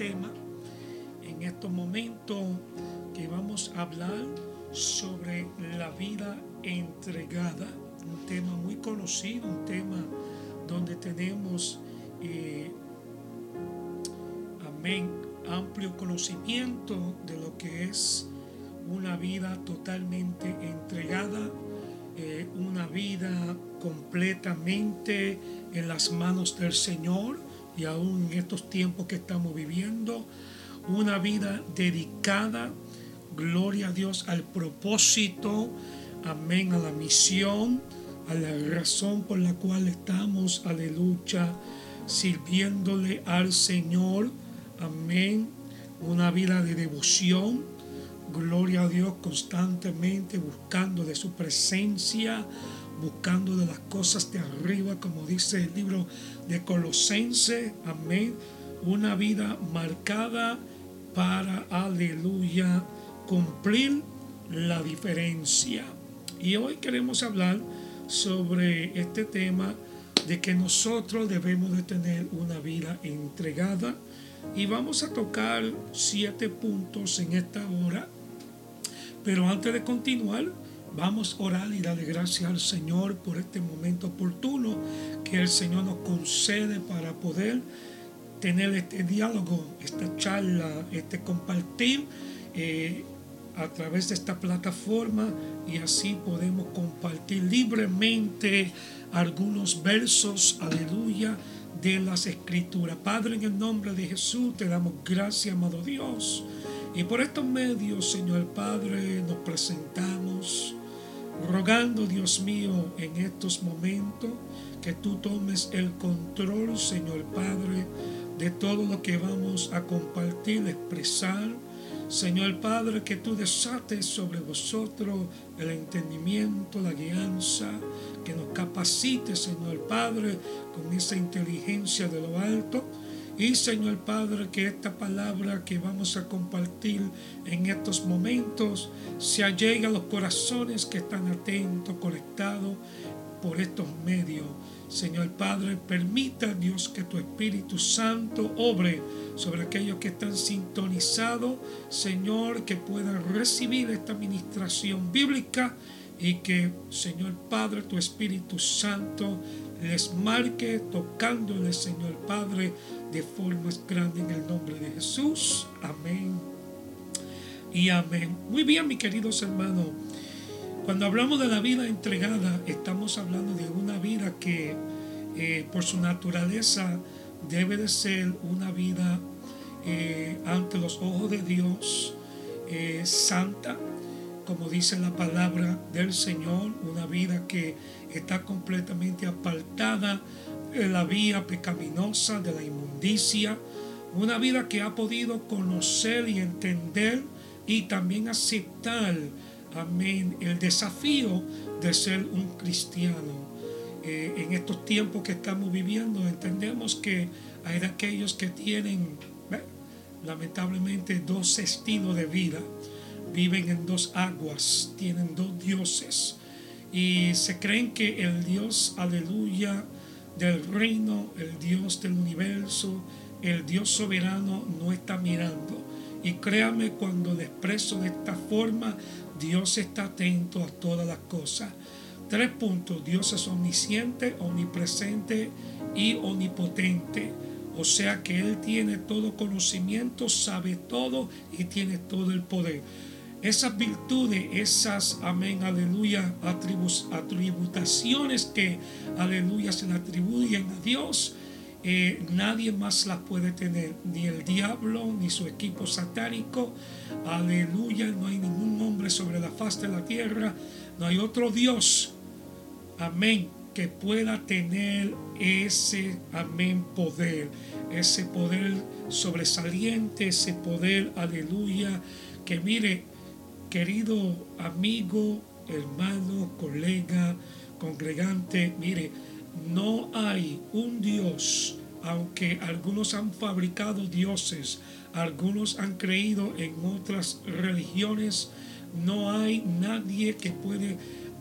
tema en estos momentos que vamos a hablar sobre la vida entregada. Un tema muy conocido, un tema donde tenemos, eh, amén, amplio conocimiento de lo que es una vida totalmente entregada, eh, una vida completamente en las manos del Señor y aún en estos tiempos que estamos viviendo, una vida dedicada, gloria a Dios, al propósito, amén, a la misión, a la razón por la cual estamos, aleluya, sirviéndole al Señor, amén, una vida de devoción, gloria a Dios constantemente, buscando de su presencia, buscando de las cosas de arriba, como dice el libro de Colosense, amén, una vida marcada para, aleluya, cumplir la diferencia. Y hoy queremos hablar sobre este tema de que nosotros debemos de tener una vida entregada y vamos a tocar siete puntos en esta hora. Pero antes de continuar, Vamos a orar y darle gracias al Señor por este momento oportuno que el Señor nos concede para poder tener este diálogo, esta charla, este compartir eh, a través de esta plataforma y así podemos compartir libremente algunos versos, aleluya, de las escrituras. Padre, en el nombre de Jesús te damos gracias, amado Dios. Y por estos medios, Señor Padre, nos presentamos rogando, Dios mío, en estos momentos que tú tomes el control, Señor Padre, de todo lo que vamos a compartir, expresar. Señor Padre, que tú desates sobre vosotros el entendimiento, la guianza, que nos capacite, Señor Padre, con esa inteligencia de lo alto y Señor Padre, que esta palabra que vamos a compartir en estos momentos se allegue a los corazones que están atentos, conectados por estos medios. Señor Padre, permita Dios que tu Espíritu Santo obre sobre aquellos que están sintonizados, Señor, que puedan recibir esta administración bíblica y que, Señor Padre, tu Espíritu Santo les marque tocándole, Señor Padre, de formas grandes en el nombre de Jesús. Amén. Y amén. Muy bien, mis queridos hermanos. Cuando hablamos de la vida entregada, estamos hablando de una vida que eh, por su naturaleza debe de ser una vida eh, ante los ojos de Dios eh, santa, como dice la palabra del Señor, una vida que está completamente apartada la vía pecaminosa, de la inmundicia, una vida que ha podido conocer y entender y también aceptar, amén, el desafío de ser un cristiano. Eh, en estos tiempos que estamos viviendo entendemos que hay aquellos que tienen lamentablemente dos estilos de vida viven en dos aguas, tienen dos dioses y se creen que el Dios, aleluya, del reino, el Dios del universo, el Dios soberano no está mirando. Y créame, cuando le expreso de esta forma, Dios está atento a todas las cosas. Tres puntos. Dios es omnisciente, omnipresente y omnipotente. O sea que Él tiene todo conocimiento, sabe todo y tiene todo el poder. Esas virtudes, esas, amén, aleluya, atributaciones que, aleluya, se le atribuyen a Dios, eh, nadie más las puede tener, ni el diablo, ni su equipo satánico, aleluya, no hay ningún hombre sobre la faz de la tierra, no hay otro Dios, amén, que pueda tener ese, amén, poder, ese poder sobresaliente, ese poder, aleluya, que mire, Querido amigo, hermano, colega, congregante, mire, no hay un Dios, aunque algunos han fabricado dioses, algunos han creído en otras religiones, no hay nadie que puede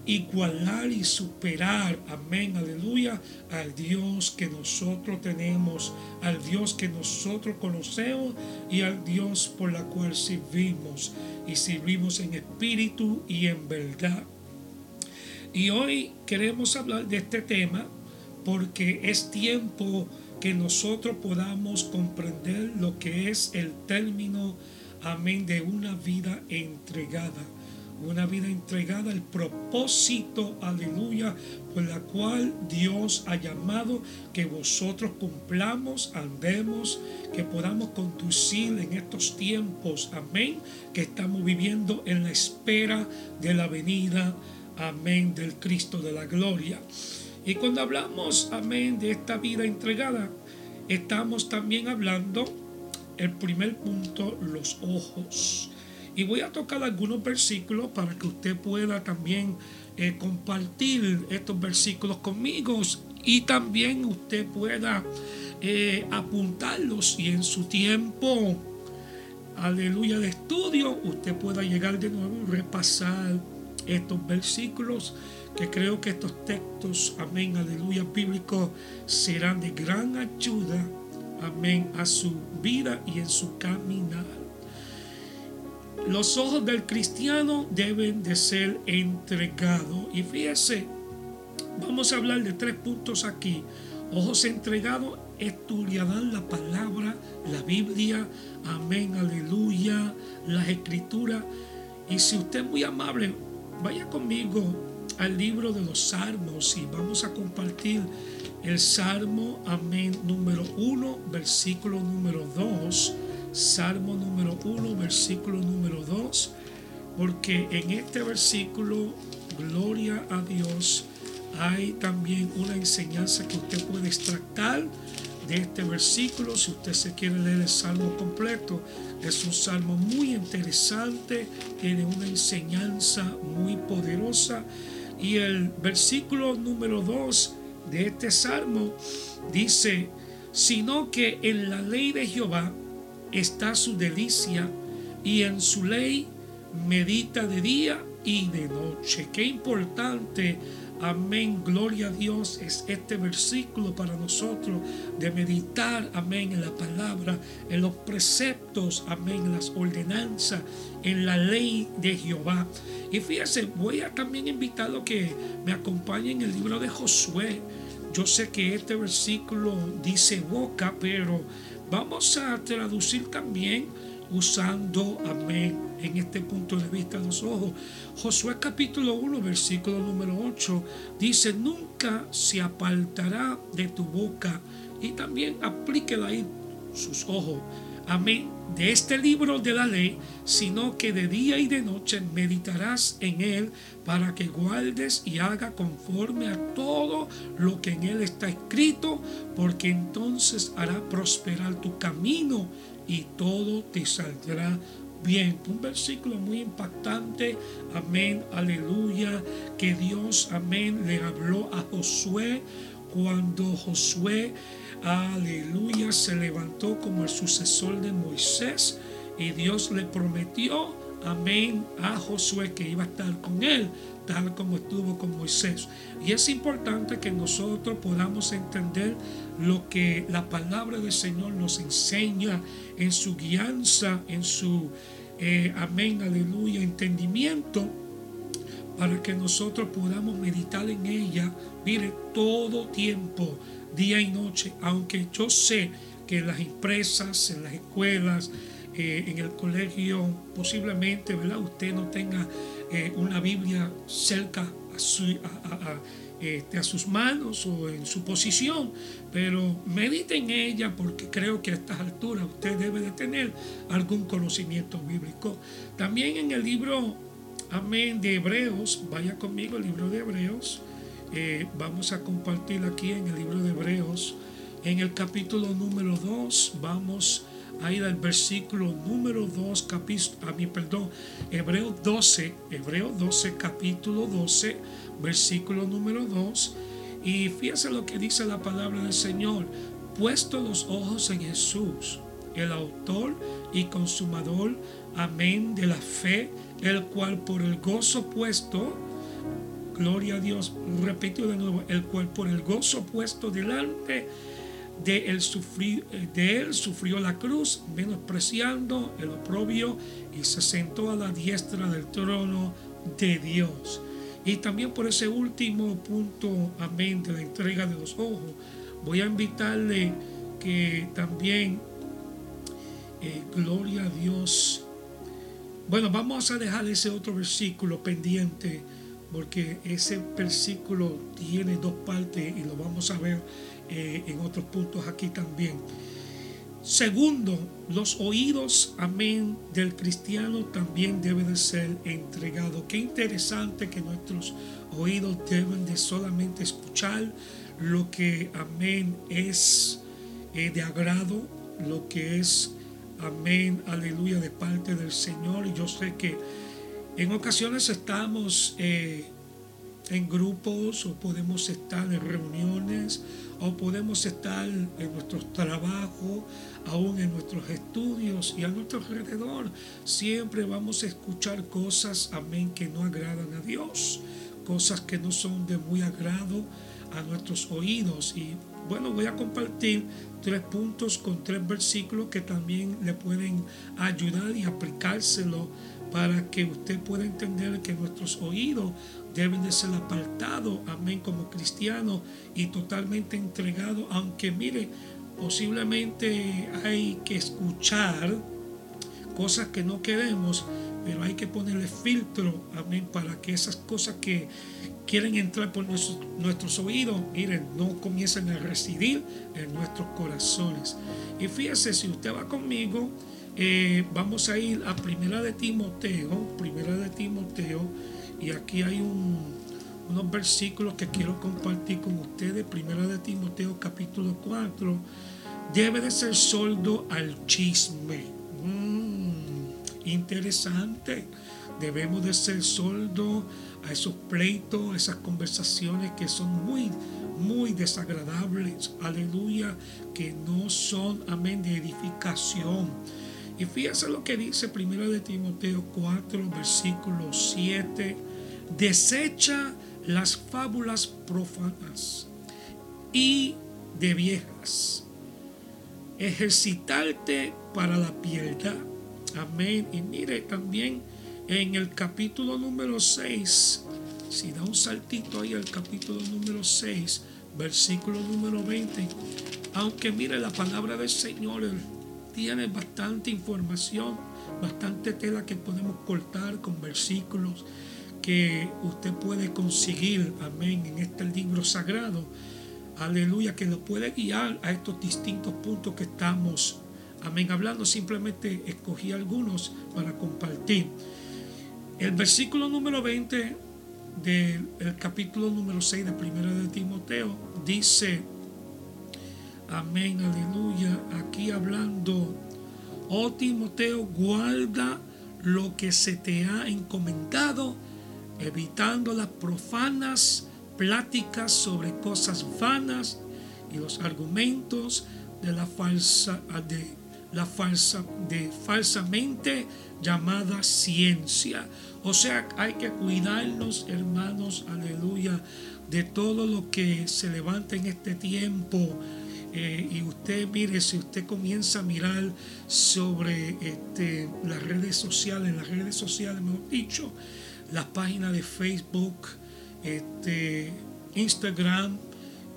igualar y superar, amén, aleluya, al Dios que nosotros tenemos, al Dios que nosotros conocemos y al Dios por la cual servimos y servimos en espíritu y en verdad. Y hoy queremos hablar de este tema porque es tiempo que nosotros podamos comprender lo que es el término, amén, de una vida entregada una vida entregada al propósito, aleluya, por la cual Dios ha llamado que vosotros cumplamos, andemos, que podamos conducir en estos tiempos, amén, que estamos viviendo en la espera de la venida, amén, del Cristo de la gloria. Y cuando hablamos, amén, de esta vida entregada, estamos también hablando, el primer punto, los ojos. Y voy a tocar algunos versículos para que usted pueda también eh, compartir estos versículos conmigo y también usted pueda eh, apuntarlos y en su tiempo, aleluya, de estudio, usted pueda llegar de nuevo y repasar estos versículos que creo que estos textos, amén, aleluya, bíblicos serán de gran ayuda, amén, a su vida y en su caminar. Los ojos del cristiano deben de ser entregados. Y fíjese, vamos a hablar de tres puntos aquí. Ojos entregados estudiarán la palabra, la Biblia, amén, aleluya, las escrituras. Y si usted es muy amable, vaya conmigo al libro de los salmos y vamos a compartir el salmo, amén, número uno, versículo número dos Salmo número 1, versículo número 2, porque en este versículo, gloria a Dios, hay también una enseñanza que usted puede extractar de este versículo. Si usted se quiere leer el salmo completo, es un salmo muy interesante, tiene una enseñanza muy poderosa. Y el versículo número 2 de este salmo dice, sino que en la ley de Jehová está su delicia y en su ley medita de día y de noche. Qué importante, amén, gloria a Dios, es este versículo para nosotros de meditar, amén, en la palabra, en los preceptos, amén, las ordenanzas, en la ley de Jehová. Y fíjense, voy a también invitarlo que me acompañe en el libro de Josué. Yo sé que este versículo dice boca, pero Vamos a traducir también usando, amén, en este punto de vista de los ojos. Josué capítulo 1, versículo número 8, dice, nunca se apartará de tu boca y también aplíquela ahí sus ojos amén, de este libro de la ley, sino que de día y de noche meditarás en él para que guardes y haga conforme a todo lo que en él está escrito, porque entonces hará prosperar tu camino y todo te saldrá bien. Un versículo muy impactante, amén, aleluya, que Dios, amén, le habló a Josué. Cuando Josué aleluya, se levantó como el sucesor de Moisés y Dios le prometió, amén, a Josué que iba a estar con él, tal como estuvo con Moisés. Y es importante que nosotros podamos entender lo que la palabra del Señor nos enseña en su guianza, en su, eh, amén, aleluya, entendimiento para que nosotros podamos meditar en ella, mire, todo tiempo día y noche, aunque yo sé que en las empresas, en las escuelas, eh, en el colegio, posiblemente, ¿verdad? Usted no tenga eh, una Biblia cerca este, a, sus manos o en su posición, pero medite en ella porque creo que a estas alturas usted debe de tener algún conocimiento bíblico. También en el libro, amén, de Hebreos, vaya conmigo el libro de Hebreos, eh, vamos a compartir aquí en el libro de Hebreos, en el capítulo número 2, vamos a ir al versículo número 2, capítulo, a mí, perdón, Hebreos 12, Hebreos 12, capítulo 12, versículo número 2. Y fíjese lo que dice la palabra del Señor, puesto los ojos en Jesús, el autor y consumador, amén, de la fe, el cual por el gozo puesto, Gloria a Dios. Repito de nuevo, el cual por el gozo puesto delante de él, sufrió, de él sufrió la cruz, menospreciando el oprobio y se sentó a la diestra del trono de Dios. Y también por ese último punto, amén, de la entrega de los ojos, voy a invitarle que también, eh, gloria a Dios, bueno, vamos a dejar ese otro versículo pendiente porque ese versículo tiene dos partes y lo vamos a ver eh, en otros puntos aquí también. Segundo, los oídos, amén, del cristiano también deben de ser entregados. Qué interesante que nuestros oídos deben de solamente escuchar lo que, amén, es eh, de agrado, lo que es, amén, aleluya, de parte del Señor. Y yo sé que en ocasiones estamos eh, en grupos o podemos estar en reuniones o podemos estar en nuestros trabajos, aún en nuestros estudios y a nuestro alrededor. Siempre vamos a escuchar cosas, amén, que no agradan a Dios, cosas que no son de muy agrado a nuestros oídos. Y bueno, voy a compartir tres puntos con tres versículos que también le pueden ayudar y aplicárselo para que usted pueda entender que nuestros oídos deben de ser apartados, amén, como cristianos y totalmente entregados, aunque mire, posiblemente hay que escuchar cosas que no queremos, pero hay que ponerle filtro, amén, para que esas cosas que quieren entrar por nuestros, oídos, miren, no comiencen a residir en nuestros corazones. Y fíjese, si usted va conmigo, eh, vamos a ir a Primera de Timoteo, Primera de Timoteo, y aquí hay unos versículos que quiero compartir con ustedes. Primera de Timoteo, capítulo 4. Debe de ser soldo al chisme. Mm, interesante. Debemos de ser soldo a esos pleitos, a esas conversaciones que son muy, muy desagradables. Aleluya. Que no son, amén, de edificación y fíjense lo que dice primero de Timoteo 4, versículo 7. Desecha las fábulas profanas y de viejas. Ejercitarte para la piedad. Amén. Y mire también en el capítulo número 6, si da un saltito ahí al capítulo número 6, versículo número 20. Aunque mire la palabra del Señor, tiene bastante información, bastante tela que podemos cortar con versículos que usted puede conseguir, amén, en este libro sagrado. Aleluya, que lo puede guiar a estos distintos puntos que estamos, amén, hablando. Simplemente escogí algunos para compartir. El versículo número 20 del capítulo número 6 de Primera de Timoteo dice, Amén, aleluya. Aquí hablando, oh Timoteo, guarda lo que se te ha encomendado, evitando las profanas pláticas sobre cosas vanas y los argumentos de la falsa de la falsa de falsamente llamada ciencia. O sea, hay que cuidarnos, hermanos, aleluya, de todo lo que se levanta en este tiempo eh, y usted mire, si usted comienza a mirar sobre este, las redes sociales, las redes sociales, mejor dicho, las páginas de Facebook, este, Instagram,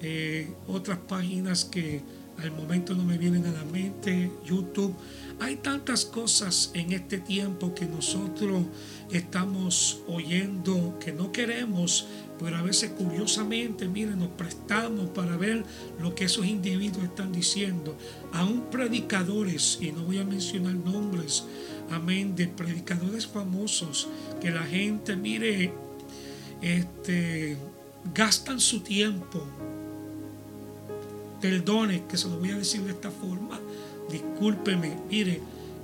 eh, otras páginas que al momento no me vienen a la mente, YouTube. Hay tantas cosas en este tiempo que nosotros estamos oyendo que no queremos pero a veces curiosamente, miren, nos prestamos para ver lo que esos individuos están diciendo. Aún predicadores, y no voy a mencionar nombres, amén, de predicadores famosos, que la gente, mire, este, gastan su tiempo. Perdone que se lo voy a decir de esta forma. Discúlpeme, mire,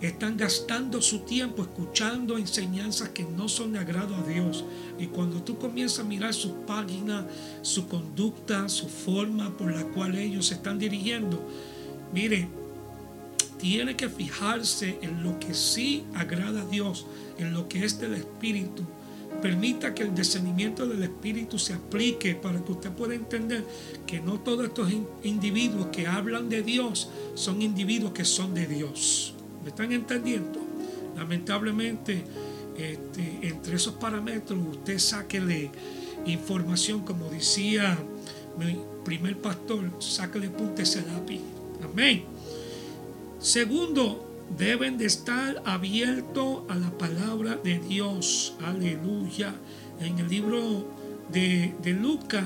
están gastando su tiempo escuchando enseñanzas que no son de agrado a Dios. Y cuando tú comienzas a mirar su página, su conducta, su forma por la cual ellos se están dirigiendo, mire, tiene que fijarse en lo que sí agrada a Dios, en lo que es del Espíritu. permita que el discernimiento del Espíritu se aplique para que usted pueda entender que no todos estos individuos que hablan de Dios son individuos que son de Dios. ¿Me están entendiendo? Lamentablemente, este, entre esos parámetros, usted sáquele información, como decía mi primer pastor, sáquele punta ese lápiz. Amén. Segundo, deben de estar abiertos a la palabra de Dios. Aleluya. En el libro de, de Lucas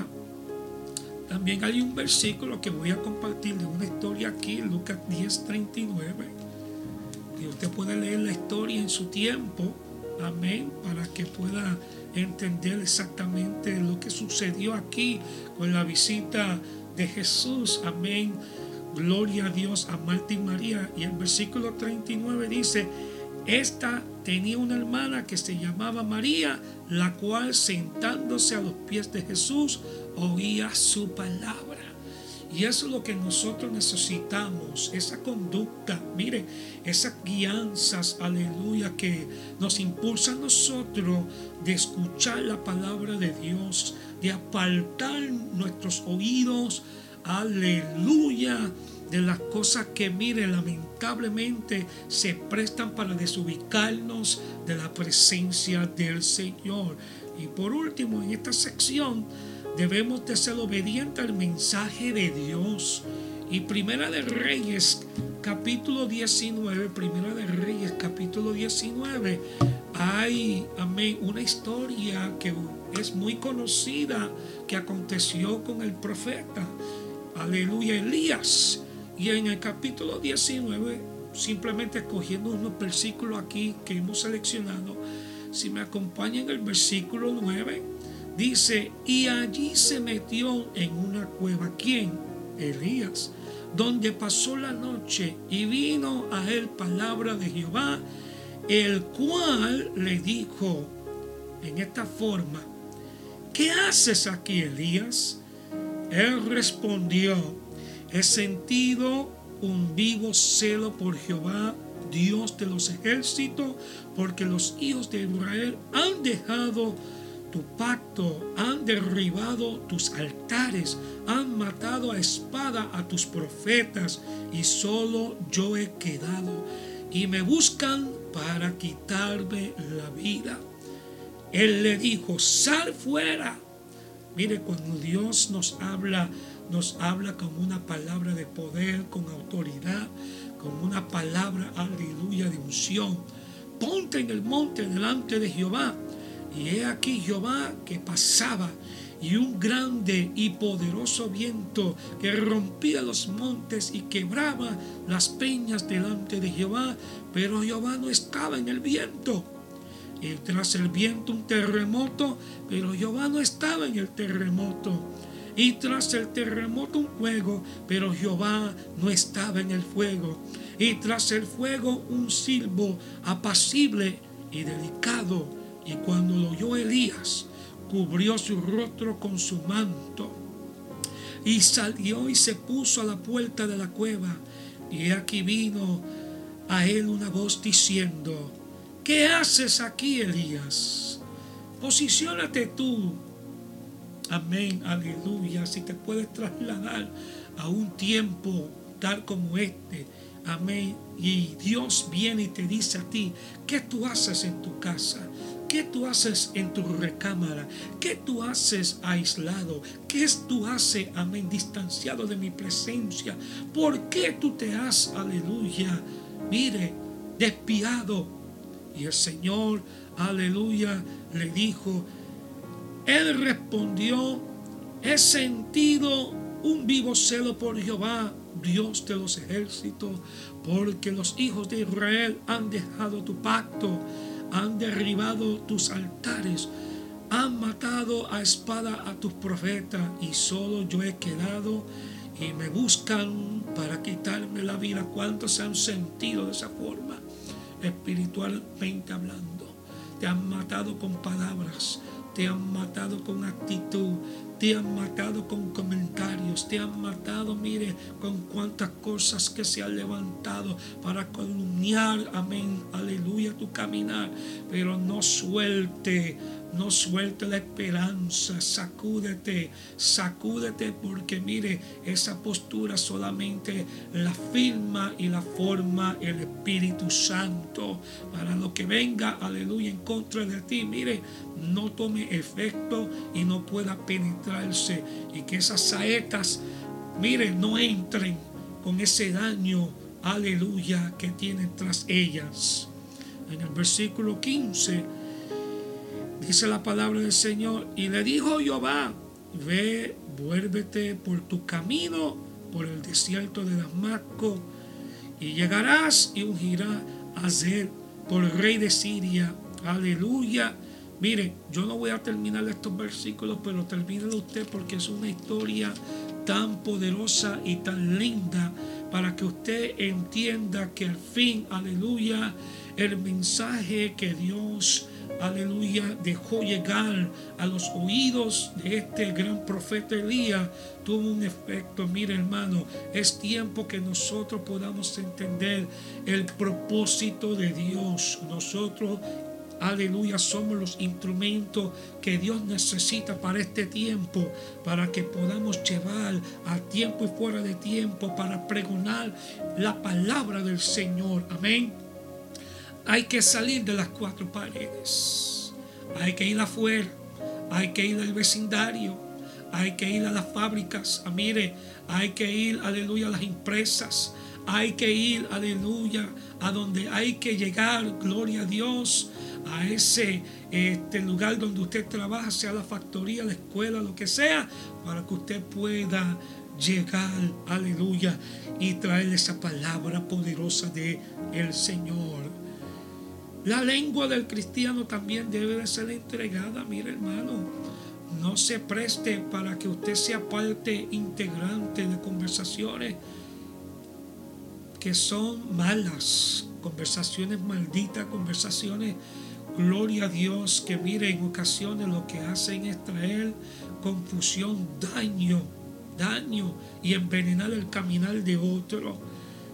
también hay un versículo que voy a compartir de una historia aquí, Lucas 10:39. Y usted puede leer la historia en su tiempo. Amén. Para que pueda entender exactamente lo que sucedió aquí con la visita de Jesús. Amén Gloria a Dios a Marta y María. Y el versículo 39 dice, esta tenía una hermana que se llamaba María, la cual sentándose a los pies de Jesús oía su palabra. Y eso es lo que nosotros necesitamos, esa conducta, mire, esas guianzas, aleluya, que nos impulsa a nosotros de escuchar la palabra de Dios, de apartar nuestros oídos aleluya, de las cosas que, mire, lamentablemente se prestan para desubicarnos de la presencia del Señor. Y por último, en esta sección, debemos de ser obedientes al mensaje de Dios. Y Primera de Reyes, capítulo 19, Primera de Reyes, capítulo 19, hay, amén, una historia que es muy conocida que aconteció con el profeta aleluya, Elías. Y en el capítulo 19, simplemente escogiendo unos versículos aquí que hemos seleccionado, si me acompañan el versículo 9, dice, y allí se metió en una cueva. ¿Quién? Elías, donde pasó la noche y vino a él palabra de Jehová, el cual le dijo en esta forma, ¿qué haces aquí, Elías? Él respondió, he sentido un vivo celo por Jehová, Dios de los ejércitos, porque los hijos de Israel han dejado tu pacto, han derribado tus altares, han matado a espada a tus profetas, y solo yo he quedado, y me buscan para quitarme la vida. Él le dijo, sal fuera Mire, cuando Dios nos habla, nos habla con una palabra de poder, con autoridad, con una palabra, aleluya, de unción. Ponte en el monte delante de Jehová. Y he aquí Jehová que pasaba y un grande y poderoso viento que rompía los montes y quebraba las peñas delante de Jehová, pero Jehová no estaba en el viento y tras el viento un terremoto, pero Jehová no estaba en el terremoto. Y tras el terremoto un fuego, pero Jehová no estaba en el fuego. Y tras el fuego un silbo apacible y delicado. Y cuando lo oyó Elías, cubrió su rostro con su manto. Y salió y se puso a la puerta de la cueva. Y aquí vino a él una voz diciendo, ¿Qué haces aquí, Elías? Posiciónate tú. Amén, aleluya. Si te puedes trasladar a un tiempo tal como este. Amén. Y Dios viene y te dice a ti, ¿qué tú haces en tu casa? ¿Qué tú haces en tu recámara? ¿Qué tú haces aislado? ¿Qué tú haces, amén, distanciado de mi presencia? ¿Por qué tú te has, aleluya, mire, despiado y el Señor, aleluya, le dijo, Él respondió, he sentido un vivo celo por Jehová, Dios de los ejércitos, porque los hijos de Israel han dejado tu pacto, han derribado tus altares, han matado a espada a tus profetas y solo yo he quedado y me buscan para quitarme la vida. ¿Cuántos se han sentido de esa forma? espiritualmente hablando. Te han matado con palabras, te han matado con actitud, te han matado con comentarios, te han matado, mire, con cuántas cosas que se han levantado para calumniar, amén, aleluya, tu caminar, pero no suelte no suelte la esperanza, sacúdete, sacúdete porque mire, esa postura solamente la firma y la forma el Espíritu Santo para lo que venga, aleluya, en contra de ti, mire, no tome efecto y no pueda penetrarse y que esas saetas, mire, no entren con ese daño, aleluya, que tienen tras ellas. En el versículo 15 Dice la palabra del Señor. Y le dijo Jehová, ve, vuélvete por tu camino, por el desierto de Damasco, y llegarás y ungirás a ser por el rey de Siria. Aleluya. Mire, yo no voy a terminar estos versículos, pero termínelo usted porque es una historia tan poderosa y tan linda para que usted entienda que al fin, aleluya, el mensaje que Dios aleluya, dejó llegar a los oídos de este gran profeta Elías, tuvo un efecto. Mire hermano, es tiempo que nosotros podamos entender el propósito de Dios. Nosotros Aleluya, somos los instrumentos que Dios necesita para este tiempo, para que podamos llevar a tiempo y fuera de tiempo, para pregonar la palabra del Señor. Amén. Hay que salir de las cuatro paredes. Hay que ir afuera. Hay que ir al vecindario. Hay que ir a las fábricas. Ah, mire, hay que ir, aleluya, a las empresas. Hay que ir, aleluya, a donde hay que llegar, gloria a Dios, a ese este lugar donde usted trabaja, sea la factoría, la escuela, lo que sea, para que usted pueda llegar, aleluya, y traer esa palabra poderosa de el Señor. La lengua del cristiano también debe de ser entregada, mire hermano. No se preste para que usted sea parte integrante de conversaciones que son malas, conversaciones malditas, conversaciones, gloria a Dios, que mire en ocasiones lo que hacen es traer confusión, daño, daño y envenenar el caminar de otro.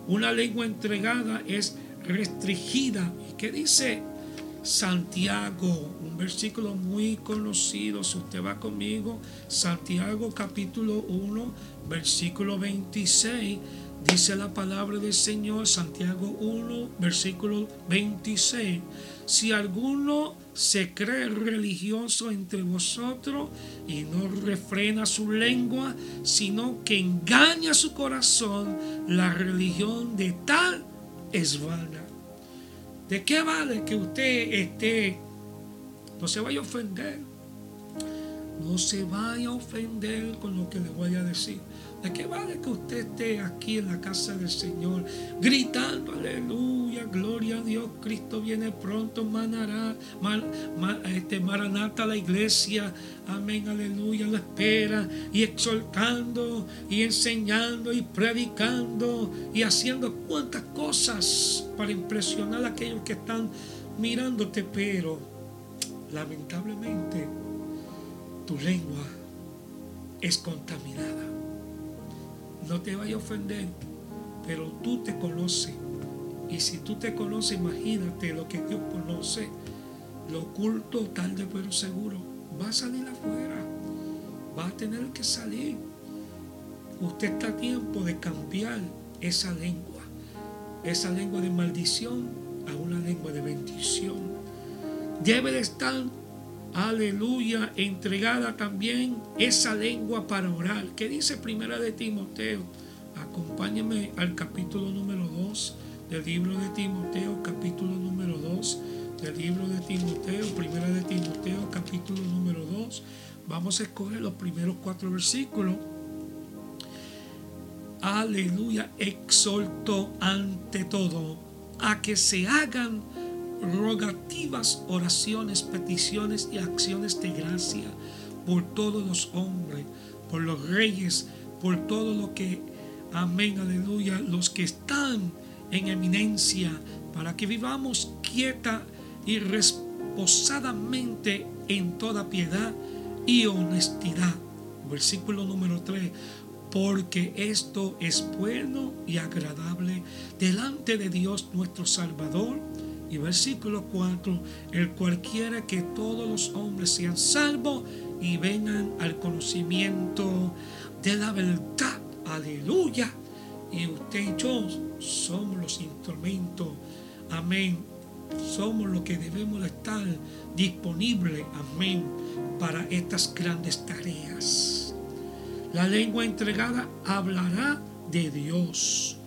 Una lengua entregada es restringida. ¿Y qué dice Santiago? Un versículo muy conocido, si usted va conmigo, Santiago capítulo 1, versículo 26. Dice la palabra del Señor, Santiago 1, versículo 26. Si alguno se cree religioso entre vosotros y no refrena su lengua, sino que engaña su corazón, la religión de tal es vana. ¿De qué vale que usted esté? No se vaya a ofender. No se vaya a ofender con lo que le voy a decir. ¿De qué vale que usted esté aquí en la casa del Señor gritando aleluya, gloria a Dios, Cristo viene pronto, manará, este, maranata la iglesia, amén, aleluya, la espera y exhortando y enseñando y predicando y haciendo cuantas cosas para impresionar a aquellos que están mirándote, pero lamentablemente tu lengua es contaminada no te vaya a ofender, pero tú te conoces. Y si tú te conoces, imagínate lo que Dios conoce, lo oculto tarde pero seguro, va a salir afuera, va a tener que salir. Usted está a tiempo de cambiar esa lengua, esa lengua de maldición a una lengua de bendición. Debe de estar aleluya, entregada también esa lengua para orar. ¿Qué dice Primera de Timoteo? Acompáñame al capítulo número 2 del libro de Timoteo, capítulo número 2 del libro de Timoteo, Primera de Timoteo, capítulo número 2. Vamos a escoger los primeros cuatro versículos. Aleluya, exhorto ante todo a que se hagan rogativas, oraciones, peticiones y acciones de gracia por todos los hombres, por los reyes, por todo lo que, amén, aleluya, los que están en eminencia, para que vivamos quieta y reposadamente en toda piedad y honestidad. versículo número 3, porque esto es bueno y agradable delante de Dios nuestro Salvador. Y versículo 4, el cualquiera que todos los hombres sean salvos y vengan al conocimiento de la verdad. Aleluya. Y usted y yo somos los instrumentos. Amén. Somos los que debemos estar disponibles. Amén. Para estas grandes tareas. La lengua entregada hablará de Dios.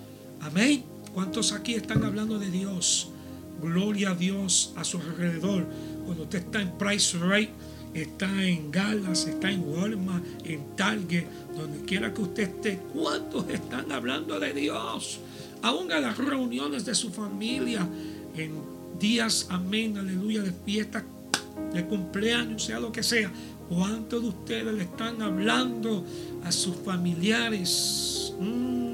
Amén. ¿Cuántos aquí están hablando de Dios? Gloria a Dios a su alrededor. Cuando usted está en Price Right, está en Galas, está en Walmart, en Target, donde quiera que usted esté, ¿cuántos están hablando de Dios? Aún a las reuniones de su familia, en días, amén, aleluya, de fiesta, de cumpleaños, sea lo que sea. ¿Cuántos de ustedes le están hablando a sus familiares? Mm.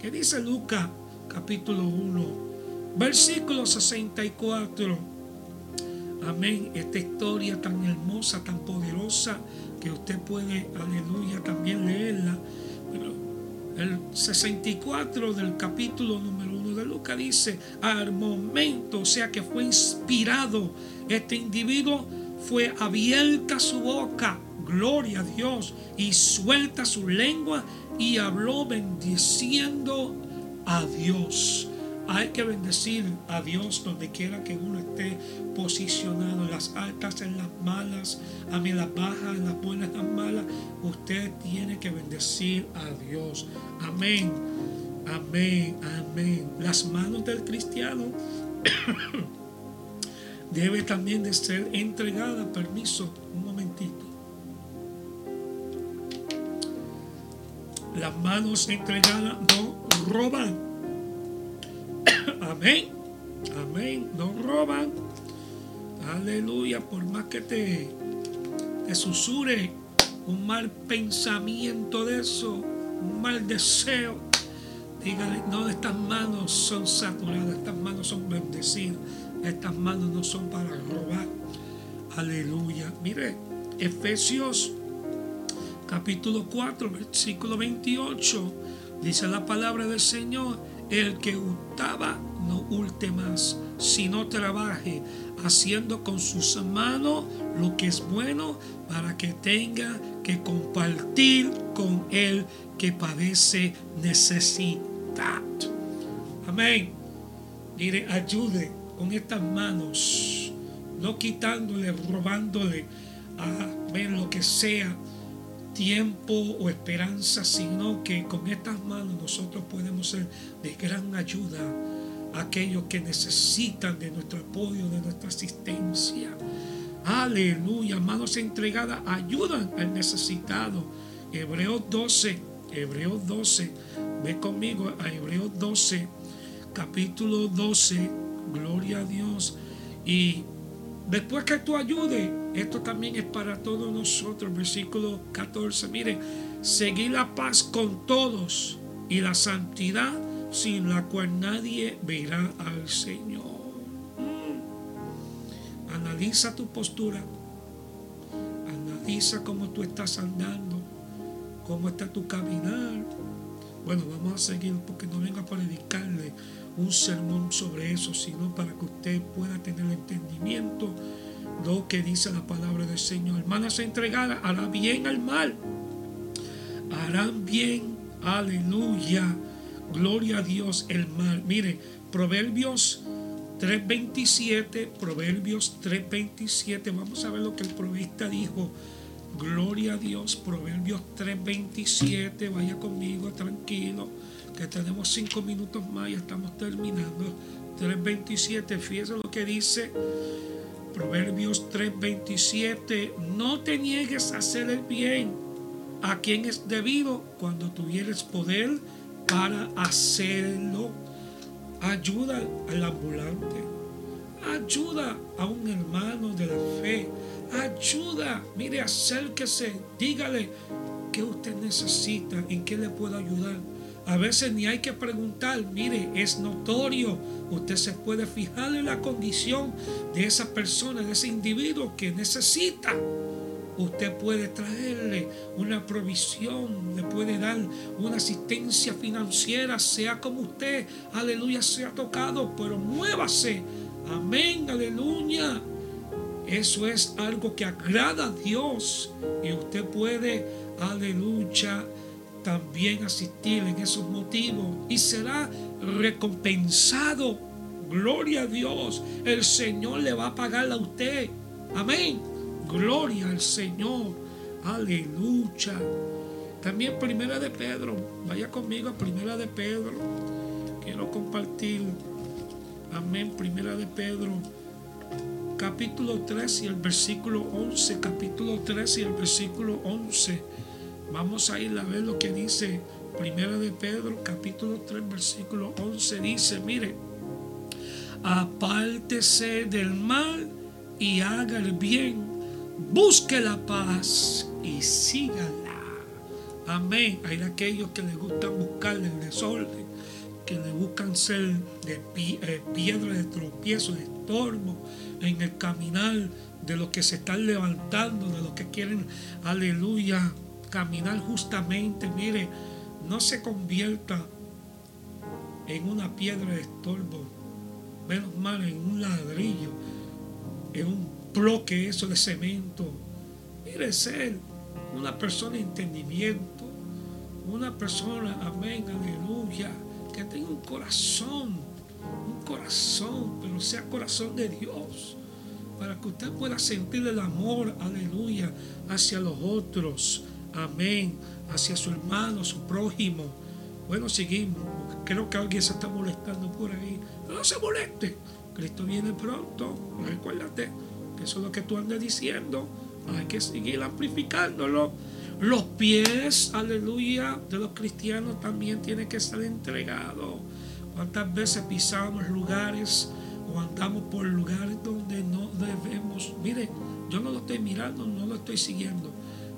¿Qué dice Lucas capítulo 1? Versículo 64. Amén. Esta historia tan hermosa, tan poderosa, que usted puede, aleluya, también leerla. Pero el 64 del capítulo número 1 de Lucas dice, al momento, o sea que fue inspirado este individuo fue abierta su boca, gloria a Dios, y suelta su lengua y habló bendiciendo a Dios. Hay que bendecir a Dios donde quiera que uno esté posicionado, en las altas, en las malas, a mí las bajas, en las buenas, en las malas. Usted tiene que bendecir a Dios. Amén. Amén. Amén. Las manos del cristiano debe también de ser entregada. Permiso, un momentito. Las manos entregadas no roban. Amén. Amén. No roban. Aleluya. Por más que te, te susure un mal pensamiento de eso, un mal deseo. Dígale, no, estas manos son saturadas, estas manos son bendecidas. Estas manos no son para robar. Aleluya. Mire, Efesios capítulo 4, versículo 28. Dice la palabra del Señor, el que gustaba no hulte más, sino trabaje, haciendo con sus manos lo que es bueno para que tenga que compartir con el que padece necesidad. Amén. Mire, ayude con estas manos, no quitándole, robándole a ver lo que sea tiempo o esperanza, sino que con estas manos nosotros podemos ser de gran ayuda aquellos que necesitan de nuestro apoyo, de nuestra asistencia. Aleluya, manos entregadas ayudan al necesitado. Hebreos 12, Hebreos 12, ve conmigo a Hebreos 12, capítulo 12 Gloria a Dios. Y después que tú ayudes, esto también es para todos nosotros. Versículo 14. Mire, seguir la paz con todos y la santidad sin la cual nadie verá al Señor. Mm. Analiza tu postura. Analiza cómo tú estás andando. Cómo está tu caminar. Bueno, vamos a seguir porque no vengo a predicarle un sermón sobre eso, sino para que usted pueda tener entendimiento lo que dice la palabra del Señor. Hermanas entregadas, hará bien al mal. Harán bien, aleluya. Gloria a Dios el mal. Mire, Proverbios 3.27, Proverbios 3.27, vamos a ver lo que el provista dijo. Gloria a Dios, Proverbios 3.27, vaya conmigo, tranquilo que tenemos cinco minutos más y estamos terminando. 3.27, fíjese lo que dice Proverbios 3.27, no te niegues a hacer el bien a quien es debido cuando tuvieres poder para hacerlo. Ayuda al ambulante, ayuda a un hermano de la fe, ayuda, mire, acérquese, dígale qué usted necesita, en qué le puedo ayudar a veces ni hay que preguntar, mire, es notorio. Usted se puede fijar en la condición de esa persona, de ese individuo que necesita usted puede traerle una provisión, le puede dar una asistencia financiera, sea como usted, aleluya, sea tocado, pero muévase, amén, aleluya. Eso es algo que agrada a Dios y usted puede, aleluya, también asistir en esos motivos y será recompensado. Gloria a Dios. El Señor le va a pagar a usted. Amén. Gloria al Señor. Aleluya. También Primera de Pedro. Vaya conmigo a Primera de Pedro. Quiero compartir. Amén. Primera de Pedro. Capítulo 3 y el versículo 11. Capítulo 3 y el versículo 11. Vamos a ir a ver lo que dice Primera de Pedro, capítulo 3, versículo 11. Dice, mire, apártese del mal y haga el bien, busque la paz y sígala. Amén. Hay aquellos que les gusta buscar el desorden, que le buscan ser de eh, piedra de tropiezo, de estorbo en el caminar de los que se están levantando, de los que quieren, aleluya, caminar justamente. Mire, no se convierta en una piedra de estorbo, menos mal en un ladrillo, en un bloque eso de cemento. Mire ser una persona de entendimiento, una persona, amén, aleluya, que tenga un corazón, un corazón, pero sea corazón de Dios, para que usted pueda sentir el amor, aleluya, hacia los otros, amén, hacia su hermano, su prójimo. Bueno, seguimos. Creo que alguien se está molestando por ahí. No se moleste. Cristo viene pronto. Recuérdate eso es lo que tú andas diciendo. Hay que seguir amplificándolo. Los pies, aleluya, de los cristianos también tienen que estar entregados. ¿Cuántas veces pisamos lugares o andamos por lugares donde no debemos? Mire, yo no lo estoy mirando, no lo estoy siguiendo,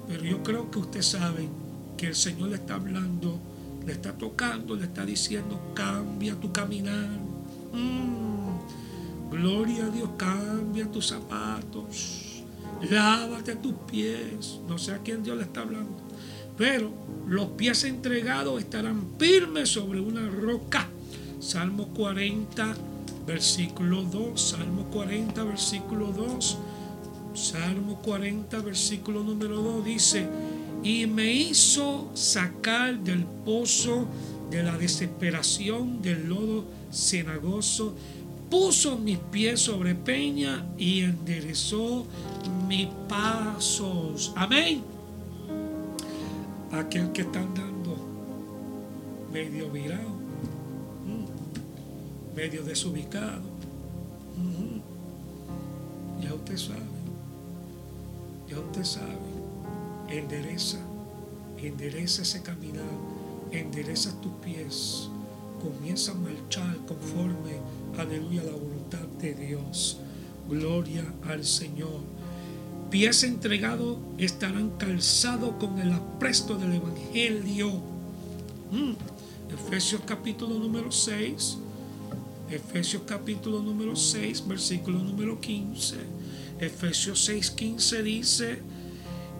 pero yo creo que usted sabe que el Señor le está hablando, le está tocando, le está diciendo, cambia tu caminar. Mm. Gloria a Dios, cambia tus zapatos, lávate tus pies. No sé a quién Dios le está hablando. Pero los pies entregados estarán firmes sobre una roca. Salmo 40, versículo 2. Salmo 40, versículo 2. Salmo 40, versículo número 2 dice, y me hizo sacar del pozo de la desesperación, del lodo cenagoso, puso mis pies sobre peña y enderezó mis pasos. Amén. Aquel que están dando medio virado, mm, medio desubicado. Ya usted sabe, ya usted sabe endereza, endereza ese caminar, endereza tus pies, comienza a marchar conforme, aleluya, la voluntad de Dios. Gloria al Señor. Pies entregados estarán calzados con el apresto del Evangelio. Mm. Efesios capítulo número 6. Efesios capítulo número 6, versículo número 15. Efesios 6, 15 dice,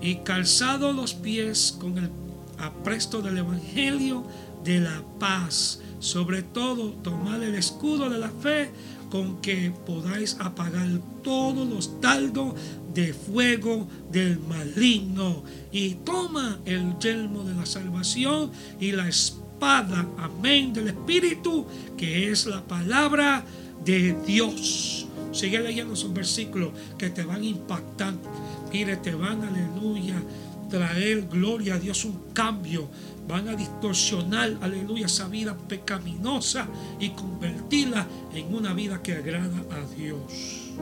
y calzado los pies con el apresto del Evangelio de la paz. Sobre todo, tomad el escudo de la fe con que podáis apagar todos los taldos de fuego del maligno. Y toma el yelmo de la salvación y la espada, amén, del Espíritu, que es la palabra de Dios. Sigue leyendo esos versículos que te van impactando Mire, te van, aleluya, traer gloria a Dios, un cambio. Van a distorsionar, aleluya, esa vida pecaminosa y convertirla en una vida que agrada a Dios.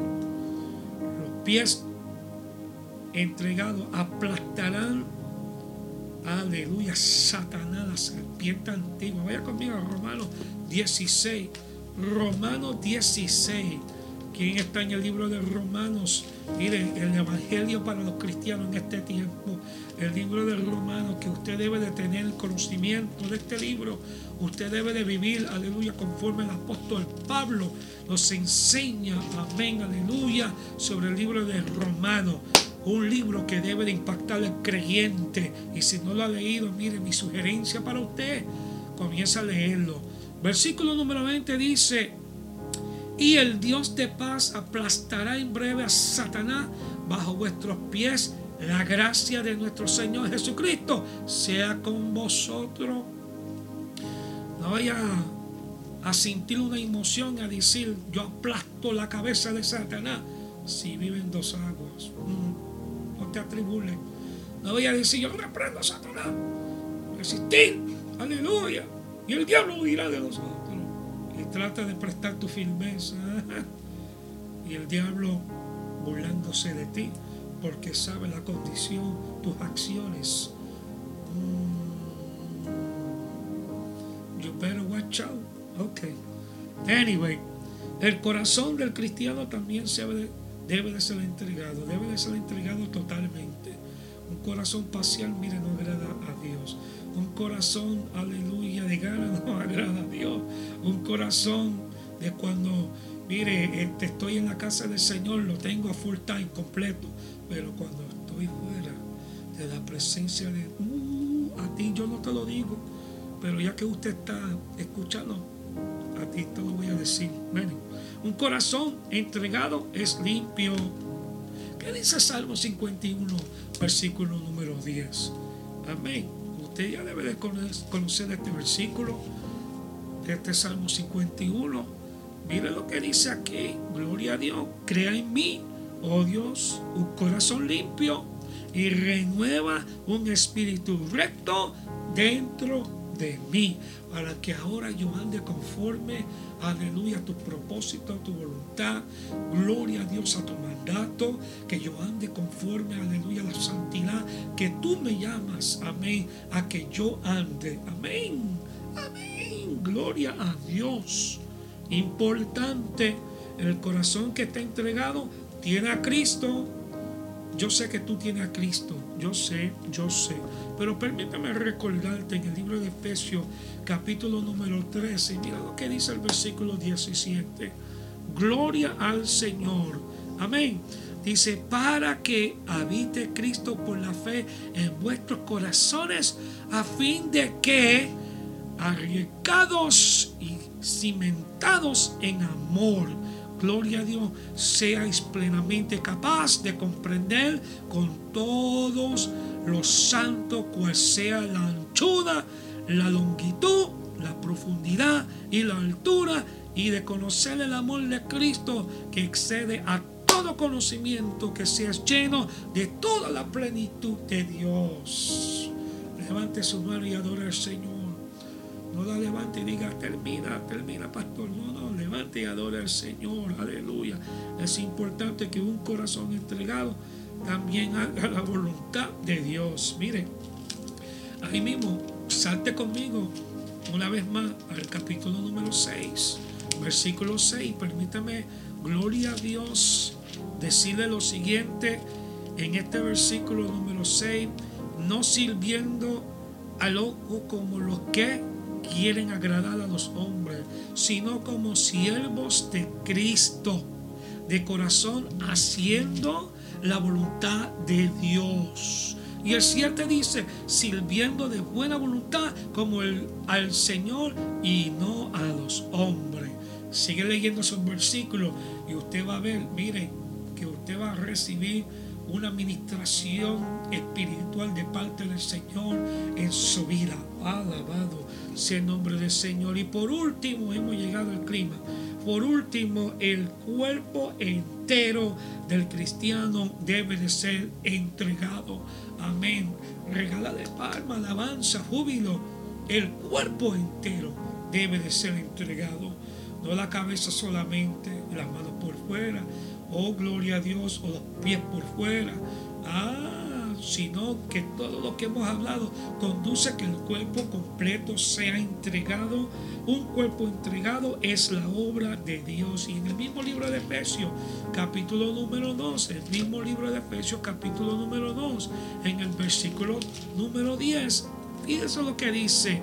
Los pies entregados aplastarán, aleluya, Satanás, la serpiente antigua. Vaya conmigo a Romanos 16. Romanos 16 ¿Quién está en el libro de Romanos? Mire, el Evangelio para los cristianos en este tiempo. El libro de Romanos, que usted debe de tener conocimiento de este libro. Usted debe de vivir, aleluya, conforme el apóstol Pablo nos enseña, amén, aleluya, sobre el libro de Romanos. un libro que debe de impactar al creyente. Y si no lo ha leído, mire mi sugerencia para usted, comienza a leerlo. Versículo número 20 dice, y el Dios de paz aplastará en breve a Satanás bajo vuestros pies. La gracia de nuestro Señor Jesucristo sea con vosotros. No vaya a sentir una emoción, a decir, yo aplasto la cabeza de Satanás si viven dos aguas. Mm, no te atribules. No voy a decir, yo no reprendo a Satanás. Resistir. Aleluya. Y el diablo huirá de nosotros. Y trata de prestar tu firmeza. Y el diablo burlándose de ti porque sabe la condición, tus acciones. Mm, you better watch out. Ok. Anyway, el corazón del cristiano también debe de ser entregado, debe de ser entregado totalmente. Un corazón parcial, mire, no agrada a Dios. Un corazón, aleluya, de gana no agrada a Dios. Un corazón de cuando, mire, este, estoy en la casa del Señor, lo tengo a full time, completo. Pero cuando estoy fuera de la presencia de uh, a ti, yo no te lo digo. Pero ya que usted está escuchando, a ti te lo voy a decir. un corazón entregado es limpio. ¿Qué dice Salmo 51, versículo número 10? Amén. Usted ya debe de conocer este versículo, este Salmo 51. Mire lo que dice aquí. Gloria a Dios. Crea en mí, oh Dios, un corazón limpio y renueva un espíritu recto dentro de mí para que ahora yo ande conforme, aleluya, a tu propósito, a tu voluntad. Gloria a Dios a tu mandato, que yo ande conforme, aleluya, a la santidad que tú me llamas, amén, a que yo ande, amén, amén. Gloria a Dios. Importante, el corazón que está entregado tiene a Cristo. Yo sé que tú tienes a Cristo, yo sé, yo sé. Pero permítame recordarte en el libro de Efesios capítulo número 13, mira lo que dice el versículo 17. Gloria al Señor. Amén. Dice, para que habite Cristo por la fe en vuestros corazones, a fin de que, arriesgados y cimentados en amor, gloria a Dios, seáis plenamente capaz de comprender con todos los santos cual sea la anchura, la longitud, la profundidad y la altura y de conocer el amor de Cristo que excede a todo conocimiento, que seas lleno de toda la plenitud de Dios. Levante su mano y adore al Señor. No la levante y diga, termina, termina, pastor. No, levante y adore al Señor. Aleluya. Es importante que un corazón entregado también haga la voluntad de Dios. Mire, ahí mismo, salte conmigo una vez más al capítulo número 6, versículo 6. Permítame, gloria a Dios, decirle lo siguiente en este versículo número 6, no sirviendo al ojo como los que quieren agradar a los hombres, sino como siervos de Cristo, de corazón haciendo la voluntad de Dios. Y el 7 dice, sirviendo de buena voluntad como el, al Señor y no a los hombres. Sigue leyendo esos versículos y usted va a ver, mire, que usted va a recibir una administración espiritual de parte del Señor en su vida. Alabado sea el nombre del Señor. Y por último, hemos llegado al clima. Por último, el cuerpo entero del cristiano debe de ser entregado. Amén. Regala de palma, alabanza, júbilo. El cuerpo entero debe de ser entregado. No la cabeza solamente, las manos por fuera. Oh, gloria a Dios, o los pies por fuera. Ah, sino que todo lo que hemos hablado conduce a que el cuerpo completo sea entregado. Un cuerpo entregado es la obra de Dios. Y en el mismo libro de Efesios, capítulo número 2, el mismo libro de Efesios, capítulo número 2, en el versículo número 10, fíjense lo que dice,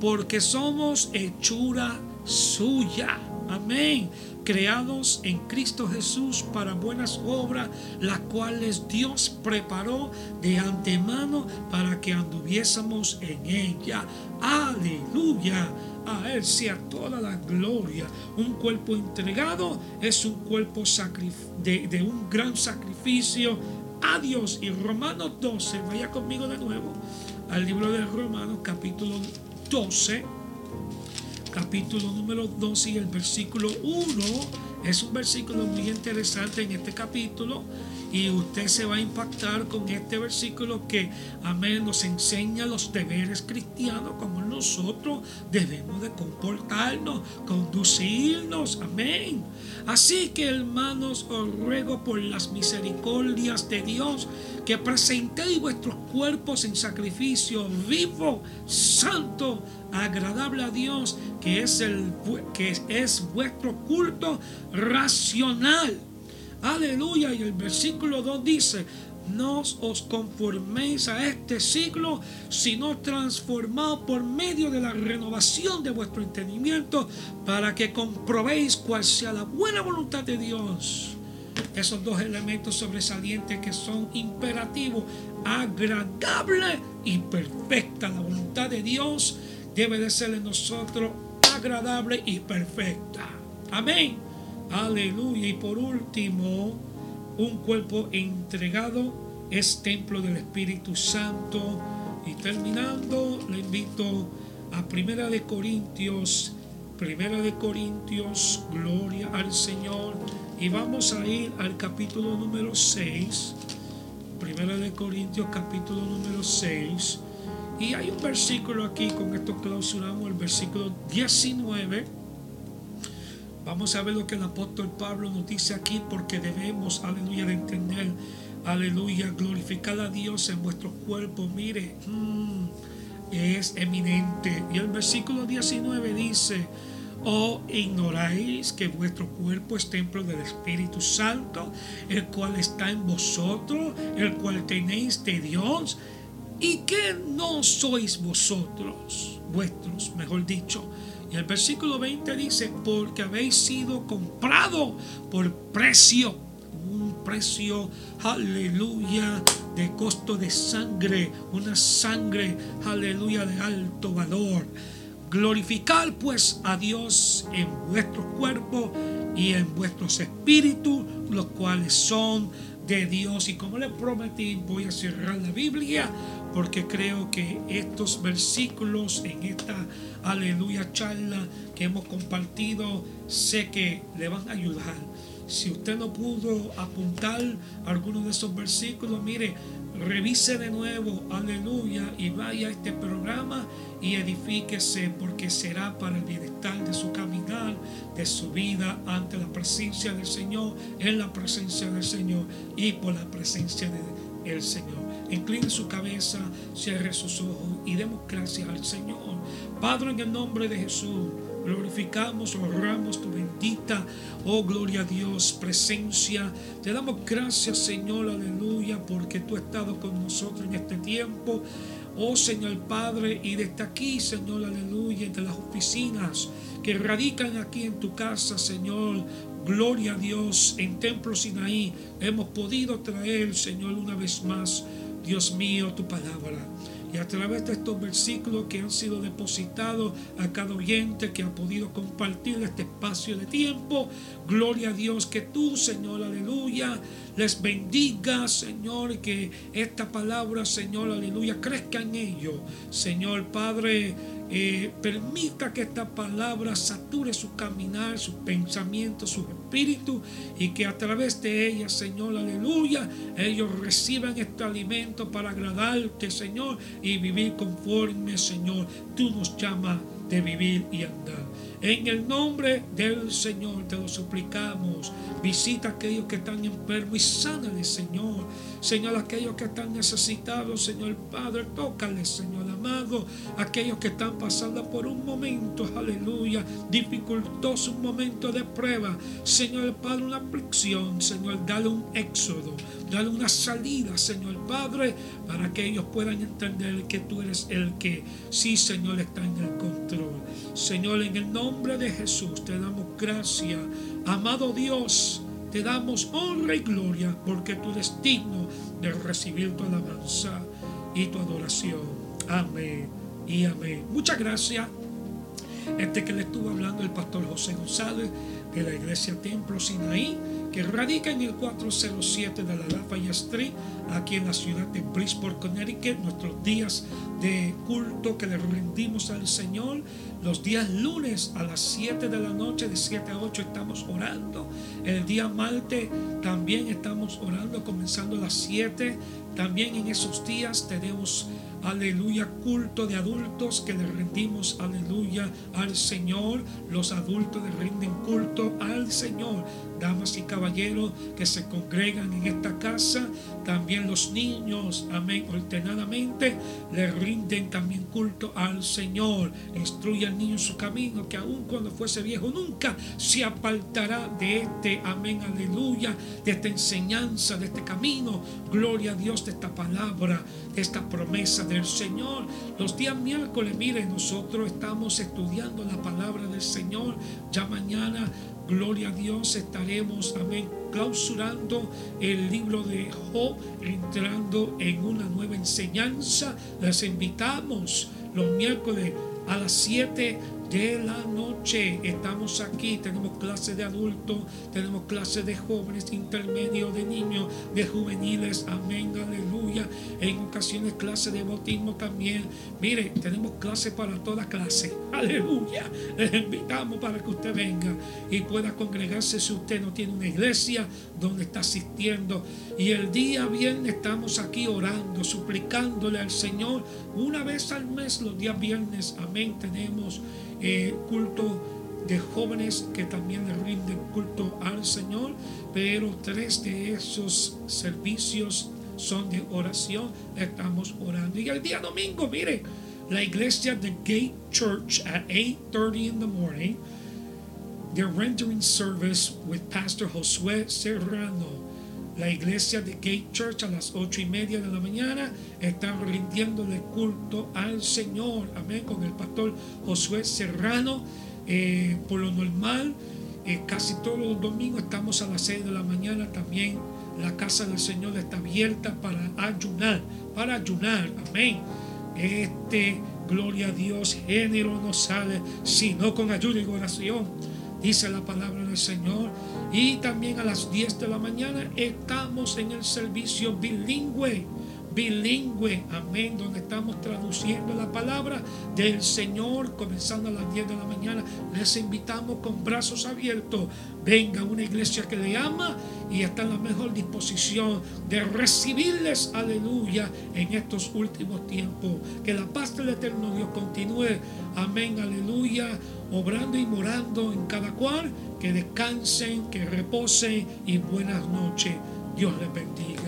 porque somos hechura suya. Amén creados en Cristo Jesús para buenas obras, las cuales Dios preparó de antemano para que anduviésemos en ella. Aleluya. A Él sea toda la gloria. Un cuerpo entregado es un cuerpo de, de un gran sacrificio a Dios. Y Romanos 12, vaya conmigo de nuevo al libro de Romanos capítulo 12 capítulo número 12 y el versículo 1 es un versículo muy interesante en este capítulo y usted se va a impactar con este versículo que, amén, nos enseña los deberes cristianos, como nosotros debemos de comportarnos, conducirnos, amén. Así que, hermanos, os ruego por las misericordias de Dios que presentéis vuestros cuerpos en sacrificio vivo, santo, agradable a Dios, que es, el, que es vuestro culto racional. Aleluya. Y el versículo 2 dice, no os conforméis a este siglo, sino transformados por medio de la renovación de vuestro entendimiento, para que comprobéis cuál sea la buena voluntad de Dios. Esos dos elementos sobresalientes que son imperativos, agradable y perfecta. La voluntad de Dios debe de ser en nosotros agradable y perfecta. Amén. Aleluya. Y por último, un cuerpo entregado es templo del Espíritu Santo. Y terminando, le invito a Primera de Corintios, Primera de Corintios, gloria al Señor. Y vamos a ir al capítulo número 6. Primera de Corintios, capítulo número 6. Y hay un versículo aquí, con esto clausuramos el versículo 19 Vamos a ver lo que el apóstol Pablo nos dice aquí porque debemos, aleluya, de entender, aleluya, glorificar a Dios en vuestro cuerpo. Mire, mm, es eminente. Y el versículo 19 dice, ¿O oh, ignoráis que vuestro cuerpo es templo del Espíritu Santo, el cual está en vosotros, el cual tenéis de Dios? ¿Y que no sois vosotros, vuestros, mejor dicho? Y el versículo 20 dice, porque habéis sido comprado por precio, un precio, aleluya, de costo de sangre, una sangre, aleluya, de alto valor. Glorificar pues a Dios en vuestro cuerpo y en vuestros espíritus, los cuales son de Dios. Y como les prometí, voy a cerrar la Biblia porque creo que estos versículos en esta aleluya charla que hemos compartido, sé que le van a ayudar. Si usted no pudo apuntar algunos de esos versículos, mire, revise de nuevo, aleluya, y vaya a este programa y edifíquese porque será para el bienestar de su caminar, de su vida ante la presencia del Señor, en la presencia del Señor y por la presencia del Señor. Incline su cabeza, cierre sus ojos y demos gracias al Señor. Padre, en el nombre de Jesús. Glorificamos, honramos tu bendita, oh gloria a Dios, presencia. Te damos gracias, Señor, aleluya, porque tú has estado con nosotros en este tiempo. Oh Señor Padre, y desde aquí, Señor, aleluya, de las oficinas que radican aquí en tu casa, Señor, gloria a Dios, en Templo Sinaí, hemos podido traer, Señor, una vez más, Dios mío, tu palabra. Y a través de estos versículos que han sido depositados a cada oyente que ha podido compartir este espacio de tiempo, gloria a Dios que tú, Señor, aleluya, les bendiga, Señor, que esta palabra, Señor, aleluya, crezca en ellos. Señor Padre, eh, permita que esta palabra sature su caminar, sus pensamientos, su espíritu y que a través de ella, Señor, aleluya, ellos reciban este alimento para agradarte, Señor, y vivir conforme, Señor, tú nos llamas de vivir y andar. En el nombre del Señor te lo suplicamos. Visita a aquellos que están enfermos y sánales, Señor. Señor, aquellos que están necesitados, Señor Padre, tócales, Señor amado. Aquellos que están pasando por un momento, aleluya, dificultoso, un momento de prueba. Señor Padre, una aflicción, Señor, dale un éxodo, dale una salida, Señor Padre, para que ellos puedan entender que tú eres el que, sí, Señor, está en el control. Señor, en el nombre de Jesús te damos gracias. Amado Dios, te damos honra y gloria porque tú eres digno de recibir tu alabanza y tu adoración. Amén y amén. Muchas gracias. Este que le estuvo hablando el pastor José González de la iglesia Templo Sinaí que radica en el 407 de la Lafayette Street, aquí en la ciudad de Bridgeport, Connecticut. Nuestros días de culto que le rendimos al Señor. Los días lunes a las 7 de la noche, de 7 a 8, estamos orando. El día martes también estamos orando, comenzando a las 7. También en esos días tenemos aleluya, culto de adultos que le rendimos, aleluya, al Señor. Los adultos le rinden culto al Señor. Damas y caballeros que se congregan en esta casa, también los niños, amén, alternadamente le rinden también culto al Señor. Instruye al niño en su camino, que aun cuando fuese viejo, nunca se apartará de este, amén, aleluya, de esta enseñanza, de este camino. Gloria a Dios de esta palabra, de esta promesa del Señor. Los días miércoles, miren, nosotros estamos estudiando la palabra del Señor. Ya mañana, gloria a Dios, estaremos, amén, clausurando el libro de Job, entrando en una nueva enseñanza. Les invitamos los miércoles a las 7 de la noche. Estamos aquí, tenemos clases de adultos, tenemos clases de jóvenes, intermedios, de niños, de juveniles. Amén, aleluya. En ocasiones clases de bautismo también. Mire, tenemos clases para toda clase. Aleluya. Les invitamos para que usted venga y pueda congregarse si usted no tiene una iglesia donde está asistiendo. Y el día viernes estamos aquí orando, suplicándole al Señor. Una vez al mes, los días viernes, amén, tenemos eh, culto de jóvenes que también le rinden culto al Señor, pero tres de esos servicios son de oración, estamos orando. Y el día domingo, mire, la iglesia de Gate Church at 8.30 in the morning, they're rendering service with Pastor Josué Serrano. La iglesia de Gate Church a las ocho y media de la mañana están rindiéndole culto al Señor. Amén. Con el pastor Josué Serrano. Eh, por lo normal, eh, casi todos los domingos estamos a las seis de la mañana también. La casa del Señor está abierta para ayunar, para ayunar. Amén. Este, gloria a Dios, género no sale sino con ayuda y oración. Dice la palabra del Señor. Y también a las 10 de la mañana estamos en el servicio bilingüe bilingüe, amén, donde estamos traduciendo la palabra del Señor, comenzando a las 10 de la mañana. Les invitamos con brazos abiertos. Venga una iglesia que le ama y está en la mejor disposición de recibirles, aleluya, en estos últimos tiempos. Que la paz del eterno Dios continúe, amén, aleluya, obrando y morando en cada cual. Que descansen, que reposen y buenas noches. Dios les bendiga.